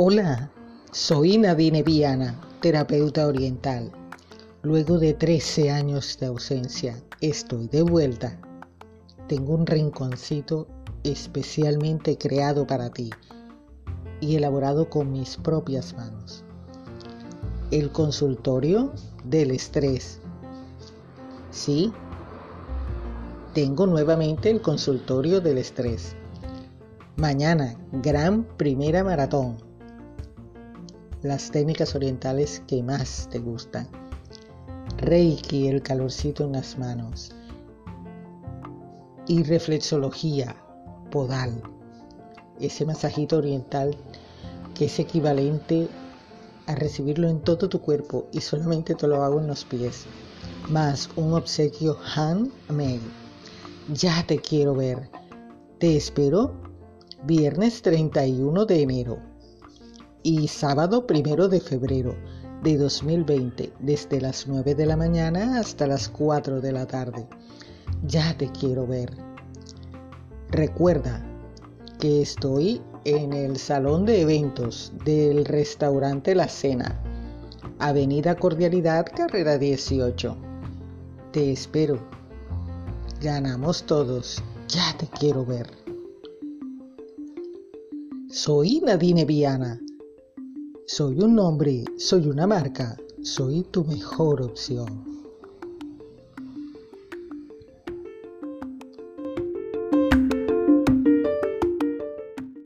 Hola, soy Nadine Viana, terapeuta oriental. Luego de 13 años de ausencia, estoy de vuelta. Tengo un rinconcito especialmente creado para ti y elaborado con mis propias manos. El consultorio del estrés. Sí, tengo nuevamente el consultorio del estrés. Mañana, gran primera maratón. Las técnicas orientales que más te gustan. Reiki, el calorcito en las manos. Y reflexología, podal. Ese masajito oriental que es equivalente a recibirlo en todo tu cuerpo y solamente te lo hago en los pies. Más un obsequio handmade. Ya te quiero ver. Te espero viernes 31 de enero y sábado 1 de febrero de 2020, desde las 9 de la mañana hasta las 4 de la tarde. Ya te quiero ver. Recuerda que estoy en el salón de eventos del restaurante La Cena, Avenida Cordialidad, carrera 18. Te espero. Ganamos todos. Ya te quiero ver. Soy Nadine Viana. Soy un nombre, soy una marca, soy tu mejor opción.